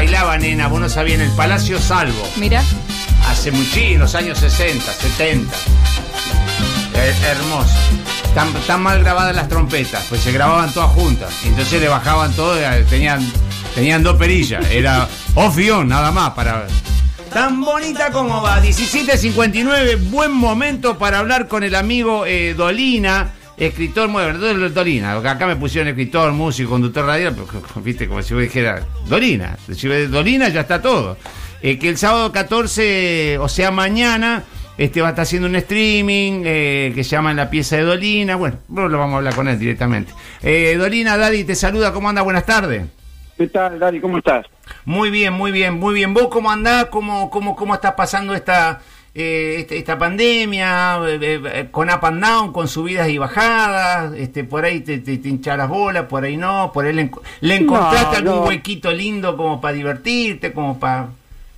Bailaba, nena, vos no sabías, en el Palacio Salvo. Mira, Hace muchísimo, en los años 60, 70. Eh, hermoso. Están mal grabadas las trompetas, pues se grababan todas juntas. Entonces le bajaban todo, eh, tenían, tenían dos perillas. Era off y on, nada más para. Tan bonita como va. 17.59, buen momento para hablar con el amigo eh, Dolina. Escritor, bueno, Dolina, acá me pusieron escritor, músico, conductor radial, pero, viste, como si yo dijera, Dolina, si Dolina ya está todo. Eh, que el sábado 14, o sea, mañana, este va a estar haciendo un streaming eh, que se llama la pieza de Dolina. Bueno, luego lo vamos a hablar con él directamente. Eh, Dolina, Daddy, te saluda, ¿cómo anda? Buenas tardes. ¿Qué tal, Dari? ¿Cómo estás? Muy bien, muy bien, muy bien. ¿Vos cómo andás? ¿Cómo, cómo, cómo estás pasando esta, eh, este- esta pandemia? Eh, eh, con up and down, con subidas y bajadas. Este, por ahí te, te, te hinchas las bolas, por ahí no. Por ahí le, enco- le encontraste No, algún no. huequito lindo como para divertirte, como para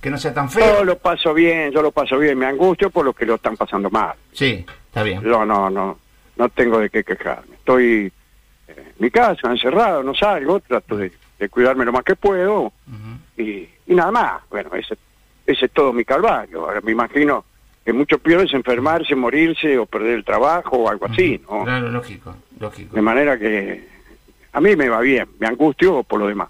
que no sea tan Yo feo. lo paso bien, yo lo paso bien. Me angustio por los que lo están pasando mal. Sí, está bien. Yo no, no, no tengo de qué quejarme. Estoy eh, en mi casa, encerrado, no salgo, trato de, de cuidarme lo más que puedo y, y nada más. Bueno, ese, ese es todo mi calvario. Ahora me imagino que mucho peor es enfermarse, morirse o perder el trabajo o algo así, ¿no? Claro, lógico, lógico. De manera que a mí me va bien, me angustio por lo demás.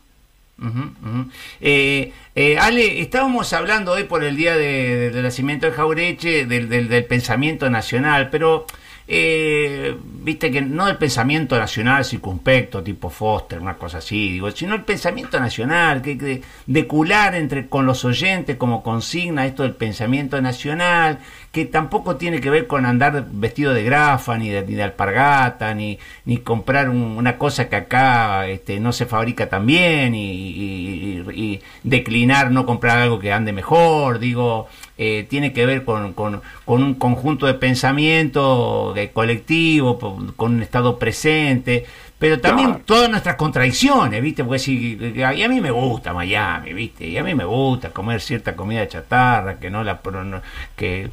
Eh, eh, Ale, estábamos hablando hoy por el día de- de- del nacimiento de Jaureche, del, del- del pensamiento nacional, pero eh, viste que no el pensamiento nacional circunspecto, tipo Foster, una cosa así, digo, sino el pensamiento nacional, que, que de cular entre con los oyentes como consigna esto del pensamiento nacional, que tampoco tiene que ver con andar vestido de grafa, ni de, ni de alpargata, ni, ni comprar un- una cosa que acá este, no se fabrica tan bien, y, declinar no comprar algo que ande mejor, digo, eh, tiene que ver con, con- con un conjunto de pensamiento de colectivo, con un estado presente, pero también Claro. todas nuestras contradicciones, ¿viste? Porque si, y a mí me gusta Miami, ¿viste? Y a mí me gusta comer cierta comida chatarra, que no la... no- que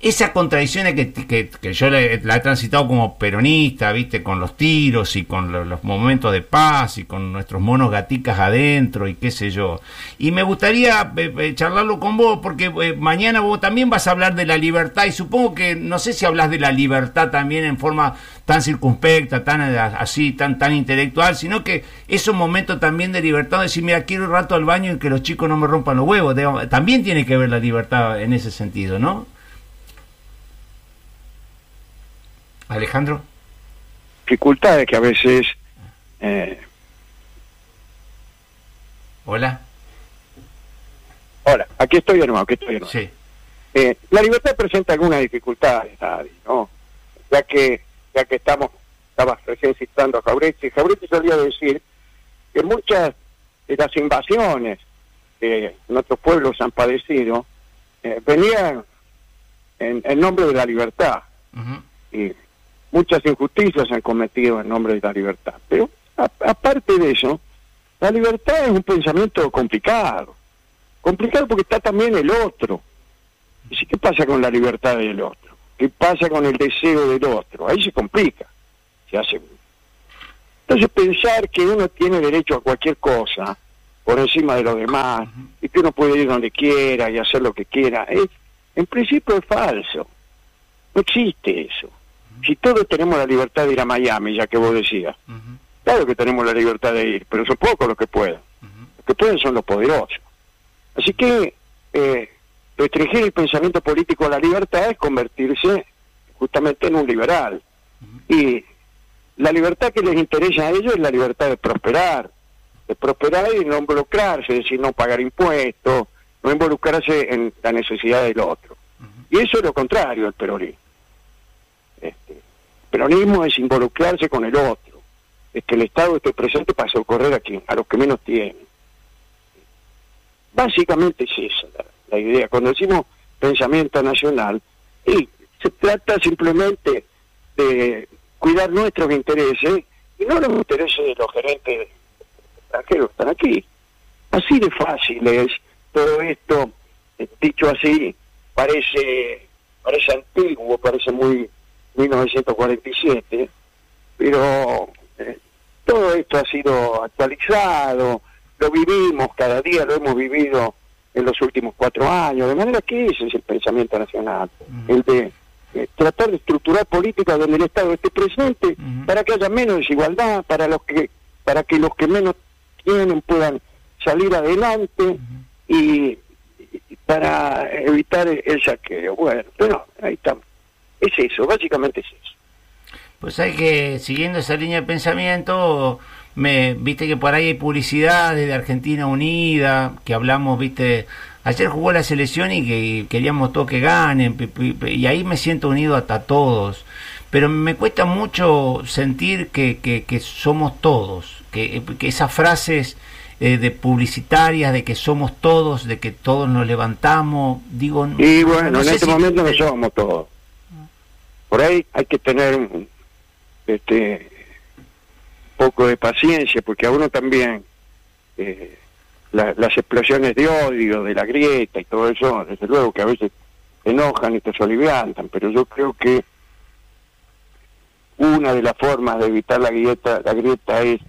esa contradicción que, que, que yo la, he- transitado como peronista, ¿viste? Con los tiros y con lo- los momentos de paz y con nuestros monos gaticas adentro y qué sé yo. Y me gustaría eh, eh, charlarlo con vos porque eh, mañana vos también vas a hablar de la libertad y supongo que, no sé si hablas de la libertad también en forma tan circunspecta, tan así, tan, tan intelectual, sino que es un momento también de libertad, de decir, mira, quiero un rato al baño y que los chicos no me rompan los huevos. También tiene que ver la libertad en ese sentido, ¿no? Alejandro. Dificultades que a veces eh, Hola. Hola, aquí estoy nuevo, aquí estoy nuevo. Sí. Eh, la libertad presenta algunas dificultades, ¿no? Ya que, ya que estamos, estabas recién citando a Jaureche, Jaureche solía decir que muchas de las invasiones que nuestros pueblos han padecido eh, venían en, en nombre de la libertad y muchas injusticias se han cometido en nombre de la libertad. Pero aparte de eso, la libertad es un pensamiento complicado. Complicado porque está también el otro. ¿Y qué pasa con la libertad del otro? ¿Qué pasa con el deseo del otro? Ahí se complica. Se hace. Entonces pensar que uno tiene derecho a cualquier cosa por encima de los demás y que uno puede ir donde quiera y hacer lo que quiera, es, en principio es falso. No existe eso. Si todos tenemos la libertad de ir a Miami, ya que vos decías, claro que tenemos la libertad de ir, pero son pocos los que pueden. Los que pueden son los poderosos. Así que eh, restringir el pensamiento político a la libertad es convertirse justamente en un liberal. Y la libertad que les interesa a ellos es la libertad de prosperar, de prosperar y no involucrarse, es decir, no pagar impuestos, no involucrarse en la necesidad del otro. Y eso es lo contrario del peronismo. Este, peronismo es involucrarse con el otro, es que el Estado esté presente para socorrer a quien, a los que menos tienen. básicamente es esa la, la idea. Cuando decimos pensamiento nacional, y se trata simplemente de cuidar nuestros intereses y no los intereses de los gerentes extranjeros que están aquí. Así de fácil es todo esto, eh, dicho así, parece parece antiguo, parece muy 1947, pero eh, todo esto ha sido actualizado, lo vivimos cada día, lo hemos vivido en los últimos cuatro años, de manera que ese es el pensamiento nacional, el de eh, tratar de estructurar políticas donde el Estado esté presente para que haya menos desigualdad, para los que para que los que menos tienen puedan salir adelante y, para evitar el saqueo. Bueno, pero ahí estamos. Es eso, básicamente es eso. Pues hay que, siguiendo esa línea de pensamiento, me viste que por ahí hay publicidades de Argentina Unida, que hablamos, viste, ayer jugó la selección y que queríamos todos que ganen, y ahí me siento unido hasta todos. Pero me cuesta mucho sentir que, que, somos todos, que, que esas frases eh, de publicitarias de que somos todos, de que todos nos levantamos, digo... Y bueno, en este momento no somos todos. Por ahí hay que tener este poco de paciencia, porque a uno también eh, las explosiones de odio, de la grieta y todo eso, desde luego que a veces enojan y te soliviantan, pero yo creo que una de las formas de evitar la grieta, la grieta es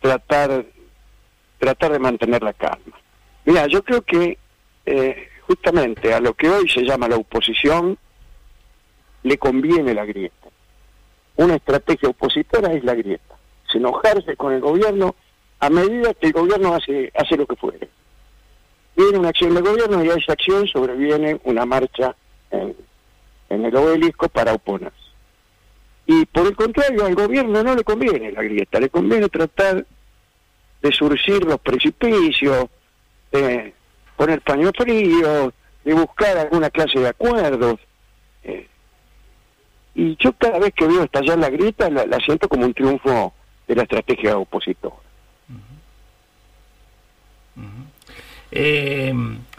tratar tratar de mantener la calma. Mira, yo creo que eh, justamente a lo que hoy se llama la oposición le conviene la grieta. Una estrategia opositora es la grieta. Es enojarse con el gobierno a medida que el gobierno hace, hace lo que fuere. Viene una acción del gobierno y a esa acción sobreviene una marcha en, en el obelisco para oponerse. Y por el contrario, al gobierno no le conviene la grieta, le conviene tratar de surcir los precipicios, de poner paño frío, de buscar alguna clase de acuerdos. Eh, y yo cada vez que veo estallar la grita la, siento como un triunfo de la estrategia opositora. Eh,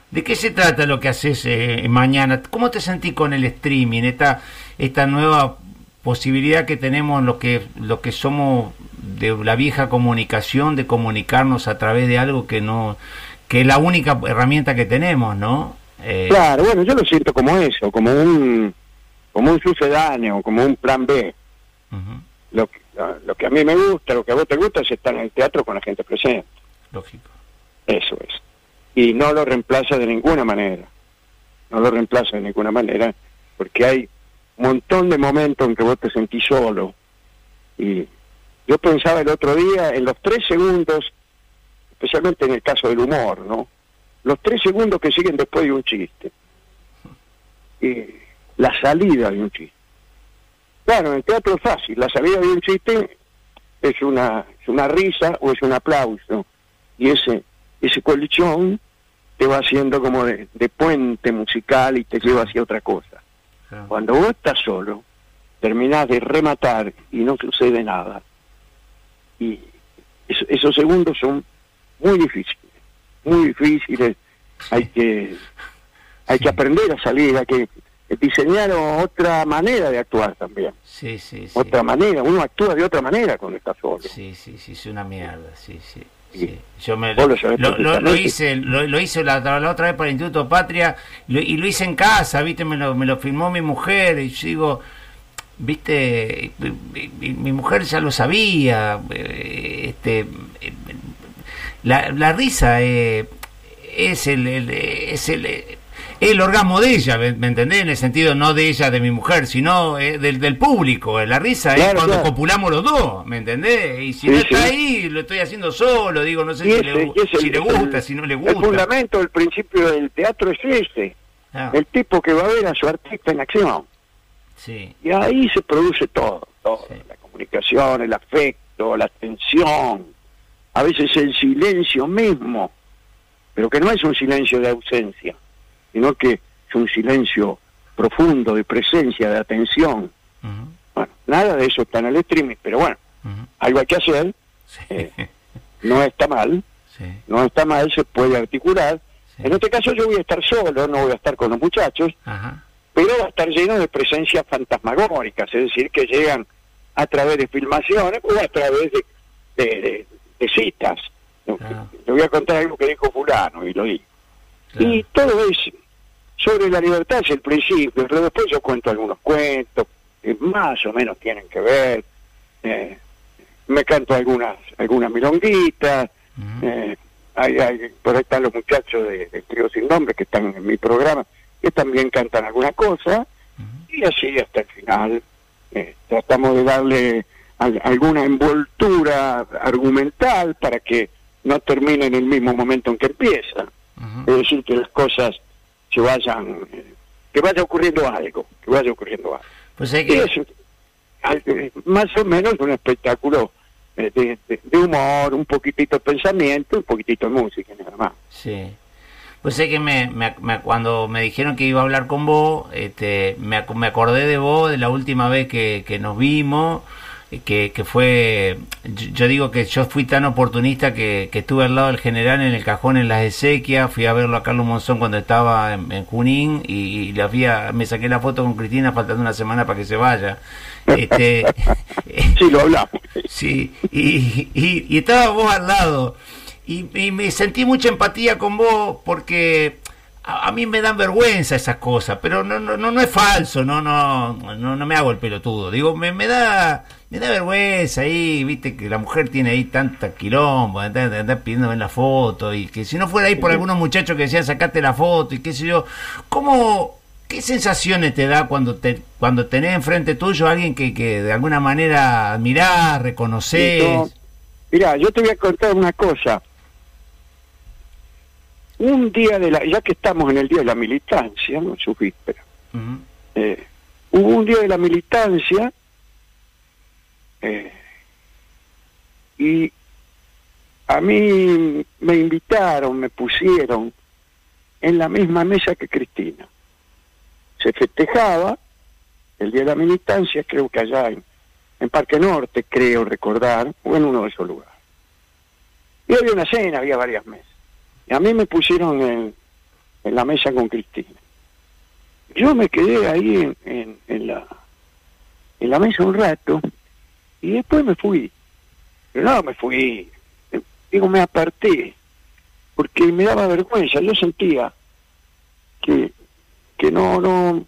¿De qué se trata lo que haces eh, mañana? ¿Cómo te sentís con el streaming, esta, esta nueva posibilidad que tenemos lo que, lo que somos de la vieja comunicación, de comunicarnos a través de algo que no, que es la única herramienta que tenemos, ¿no? Eh, claro, bueno, yo lo siento como eso, como un, como un sucedáneo, como un plan B. lo, que, lo que a mí me gusta, lo que a vos te gusta es estar en el teatro con la gente presente. Lógico. Eso es. Y no lo reemplaza de ninguna manera. No lo reemplaza de ninguna manera, porque hay un montón de momentos en que vos te sentís solo y yo pensaba el otro día en los tres segundos, especialmente en el caso del humor, ¿no? Los tres segundos que siguen después de un chiste. Y la salida de un chiste. Claro, en el teatro es fácil. La salida de un chiste es una, es una risa o es un aplauso. Y ese, ese colchón te va haciendo como de, puente musical y te lleva hacia otra cosa. Cuando vos estás solo, terminás de rematar y no sucede nada y esos segundos son muy difíciles, muy difíciles. Hay que hay que aprender a salir, hay que diseñar otra manera de actuar también. Sí, sí, Otra manera, uno actúa de otra manera cuando está solo. Sí, sí, sí, es una mierda, sí, sí. Yo me lo, lo, hice lo, hice la, la, otra vez para el Instituto Patria y lo hice en casa, viste, me lo, me lo filmó mi mujer y yo digo, viste, mi, mujer ya lo sabía, eh, este, la, la risa eh, es el, es el el orgasmo de ella, ¿me, entendés? En el sentido no de ella, de mi mujer, sino eh, del, del público. La risa es cuando copulamos los dos, ¿me entendés? Y si no está ahí, lo estoy haciendo solo, digo, no sé si, le, si le, gusta, si no le gusta. El fundamento, el principio del teatro es ese. Ah. El tipo que va a ver a su artista en acción. Y ahí se produce todo, todo. La comunicación, el afecto, la atención, a veces el silencio mismo, pero que no es un silencio de ausencia, sino que es un silencio profundo de presencia, de atención. Bueno, nada de eso está en el streaming, pero bueno, algo hay que hacer, eh, no está mal, no está mal, se puede articular. En este caso yo voy a estar solo, no voy a estar con los muchachos, pero va a estar lleno de presencias fantasmagóricas, es decir, que llegan a través de filmaciones o a través de, citas. Le voy a contar algo que dijo fulano y lo digo. Y todo es sobre la libertad es el principio, pero después yo cuento algunos cuentos que más o menos tienen que ver. Eh, me canto algunas algunas milonguitas. Eh, hay, hay, por ahí están los muchachos de, de, Trío Sin Nombre que están en mi programa, que también cantan alguna cosa. Y así hasta el final eh, tratamos de darle alguna envoltura argumental para que no termine en el mismo momento en que empieza. Es decir, que las cosas se vayan, que vaya ocurriendo algo, que vaya ocurriendo algo. Pues hay que... es, más o menos un espectáculo eh, de, humor, un poquitito de pensamiento, un poquitito de música, nada más. Sí. Pues sé que me, cuando me dijeron que iba a hablar con vos, este, me, me acordé de vos de la última vez que, que nos vimos que, que fue, yo digo que yo fui tan oportunista que, que, estuve al lado del general en el cajón en las Ezequias, fui a verlo a Carlos Monzón cuando estaba en, Junín y, la me saqué la foto con Cristina faltando una semana para que se vaya. Este, sí, lo hablamos. Sí, y, y, estaba vos al lado. Y, y, me sentí mucha empatía con vos porque a, mí me dan vergüenza esas cosas, pero no, no, no, es falso, no, no, no, no me hago el pelotudo. Digo, me, me da, me da vergüenza ahí, viste, que la mujer tiene ahí tanta quilombo, andar pidiéndome la foto, y que si no fuera ahí por algunos muchachos que decían sacate la foto, y qué sé yo, ¿cómo, qué sensaciones te da cuando te, cuando tenés enfrente tuyo a alguien que, que de alguna manera admirás, reconoces? Mira, yo te voy a contar una cosa un día de la, ya que estamos en el día de la militancia, ¿no? Su víspera, eh, hubo un día de la militancia eh, y a mí me invitaron, me pusieron en la misma mesa que Cristina. Se festejaba el día de la militancia, creo que allá en, en Parque Norte, creo recordar, o en uno de esos lugares. Y había una cena, había varias mesas. A mí me pusieron en, la mesa con Cristina. Yo me quedé ahí en, en, la, en la mesa un rato y después me fui. Pero no, me fui. Digo, me aparté porque me daba vergüenza. Yo sentía que, que no, no,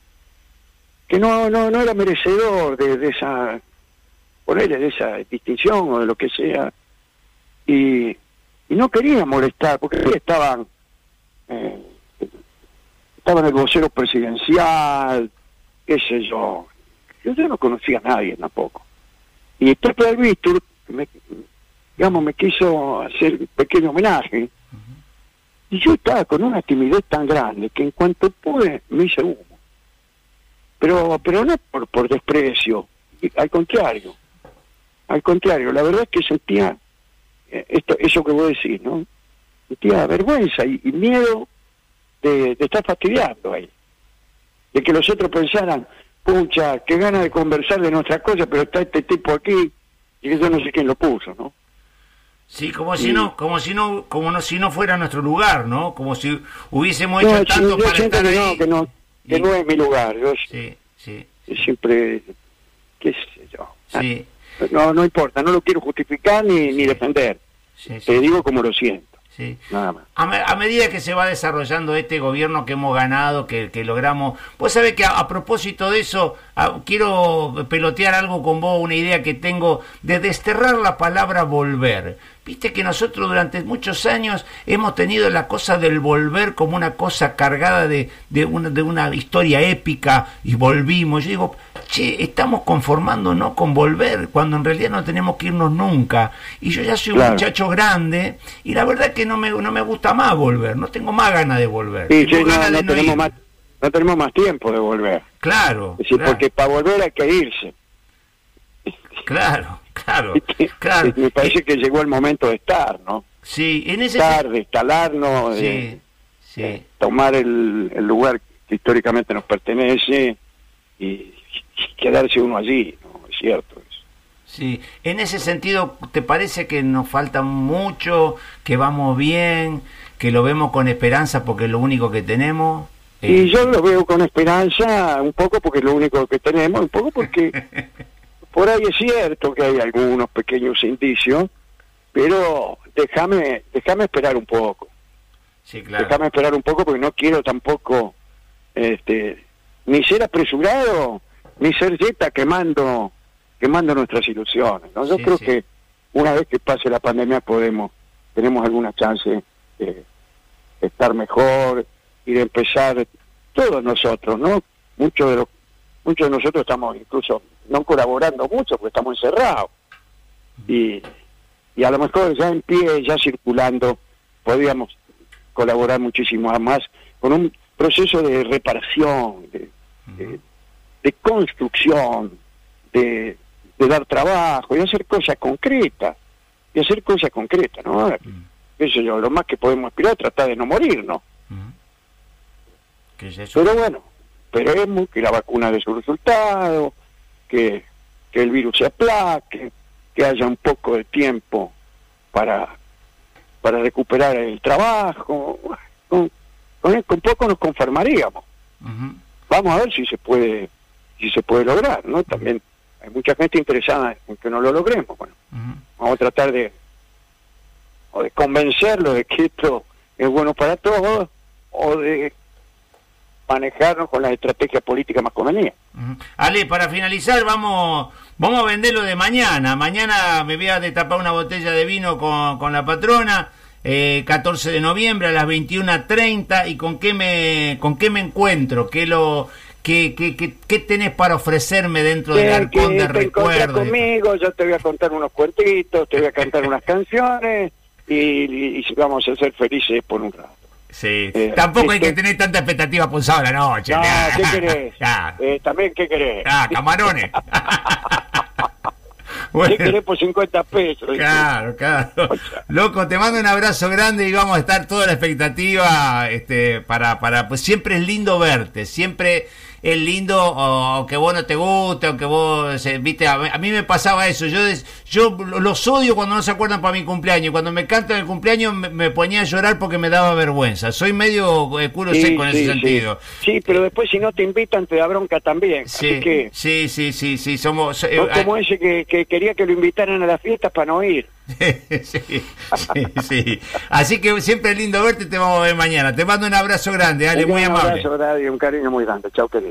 que no, no, no era merecedor de, de esa, ponerle de esa distinción o de lo que sea. Y, y no quería molestar, porque estaban, eh, estaban el vocero presidencial, qué sé yo. Yo, no conocía a nadie tampoco. Y Pepe Víctor, me, digamos, me quiso hacer un pequeño homenaje. Y yo estaba con una timidez tan grande que en cuanto pude me hice humo. Pero, pero no por, por desprecio, al contrario. Al contrario, la verdad es que sentía esto, eso que vos decís, ¿no? Sentía vergüenza y, miedo de, estar fastidiando ahí. De que los otros pensaran, pucha, qué ganas de conversar de nuestras cosas, pero está este tipo aquí y que yo no sé quién lo puso, ¿no? Sí, como si no, como si no, como no, si no fuera nuestro lugar, ¿no? Como si hubiésemos hecho tanto para estar que No, que no, que no es mi lugar. Yo sí, sí. Siempre, qué sé yo. Sí. No, no importa, no lo quiero justificar ni, ni defender. Te digo como lo siento. Sí. Nada más. A, medida que se va desarrollando este gobierno que hemos ganado, que, que logramos... Pues sabe que a, propósito de eso, quiero pelotear algo con vos, una idea que tengo de desterrar la palabra volver. Viste que nosotros durante muchos años hemos tenido la cosa del volver como una cosa cargada de, de, una, de una historia épica y volvimos. Yo digo, che, estamos conformándonos con volver cuando en realidad no tenemos que irnos nunca. Y yo ya soy un muchacho grande y la verdad que no me, no me gusta más volver, no tengo más ganas de volver. Sí, no, tenemos más, no tenemos más tiempo de volver. Claro. Es decir, porque para volver hay que irse. Claro. Claro, claro. Me parece que llegó el momento de estar, ¿no? Sí, en ese estar, de instalarnos, de, tomar el, el, lugar que históricamente nos pertenece y, quedarse uno allí, ¿no? Es cierto. Sí, en ese sentido, ¿te parece que nos falta mucho, que vamos bien, que lo vemos con esperanza porque es lo único que tenemos? Y yo lo veo con esperanza un poco porque es lo único que tenemos, un poco porque por ahí es cierto que hay algunos pequeños indicios, pero déjame déjame esperar un poco. Sí, claro. Déjame esperar un poco porque no quiero tampoco este ni ser apresurado ni ser yeta quemando quemando nuestras ilusiones. ¿no? Yo Sí, creo sí. que una vez que pase la pandemia podemos tenemos alguna chance de estar mejor y de empezar todos nosotros, ¿no? Muchos de los muchos de nosotros estamos incluso no colaborando mucho porque estamos encerrados y y a lo mejor ya en pie, ya circulando, podríamos colaborar muchísimo más con un proceso de reparación, de, de, de construcción, de, de dar trabajo, y hacer cosas concretas, y hacer cosas concretas, ¿no? Mm. Eso yo, lo más que podemos aspirar es tratar de no morirnos. Ujú. ¿Qué es eso? Pero bueno, esperemos que la vacuna dé su resultado, que, que el virus se aplaque, que haya un poco de tiempo para, para recuperar el trabajo. Con, con, con poco nos conformaríamos. Vamos a ver si se puede si se puede lograr, ¿no? También hay mucha gente interesada en que no lo logremos. Bueno, vamos a tratar de o de convencerlo de que esto es bueno para todos o de manejarnos con las estrategias políticas más convenientes. Ujú. Ale, para finalizar, vamos vamos a vender lo de mañana. Mañana me voy a destapar una botella de vino con, con la patrona. eh, 14 de noviembre a las 21.30 y con qué me con qué me encuentro qué lo qué, qué, qué, qué tenés para ofrecerme dentro del arcón de recuerdos conmigo, yo te voy a contar unos cuentitos, te voy a cantar unas canciones y, vamos a ser felices por un rato. sí Eh, tampoco hay que este- tener tanta expectativa pulsada la noche No, nah. ¿qué querés? Eh, también, ¿qué querés? ah, camarones ¿Qué Bueno. querés por 50 pesos? Claro, claro. Loco, te mando un abrazo grande y vamos a estar toda la expectativa este, para, para, pues siempre es lindo verte, siempre es lindo, o- aunque vos no te guste, aunque vos, eh, viste, a, a mí me pasaba eso, yo yo los odio cuando no se acuerdan para mi cumpleaños, cuando me cantan el cumpleaños me, me ponía a llorar porque me daba vergüenza, soy medio eh, culo Sí, seco en sí, ese sí. sentido. Sí, pero después si no te invitan te da bronca también. Sí, Así que, sí, sí, sí, sí, somos... eh, no como ese que, que quería que lo invitaran a las fiestas para no ir. sí, sí, sí. Así que siempre es lindo verte, te vamos a ver mañana. Te mando un abrazo grande, Ale, muy un amable. abrazo, Daddy, un cariño muy grande. Chao, querido.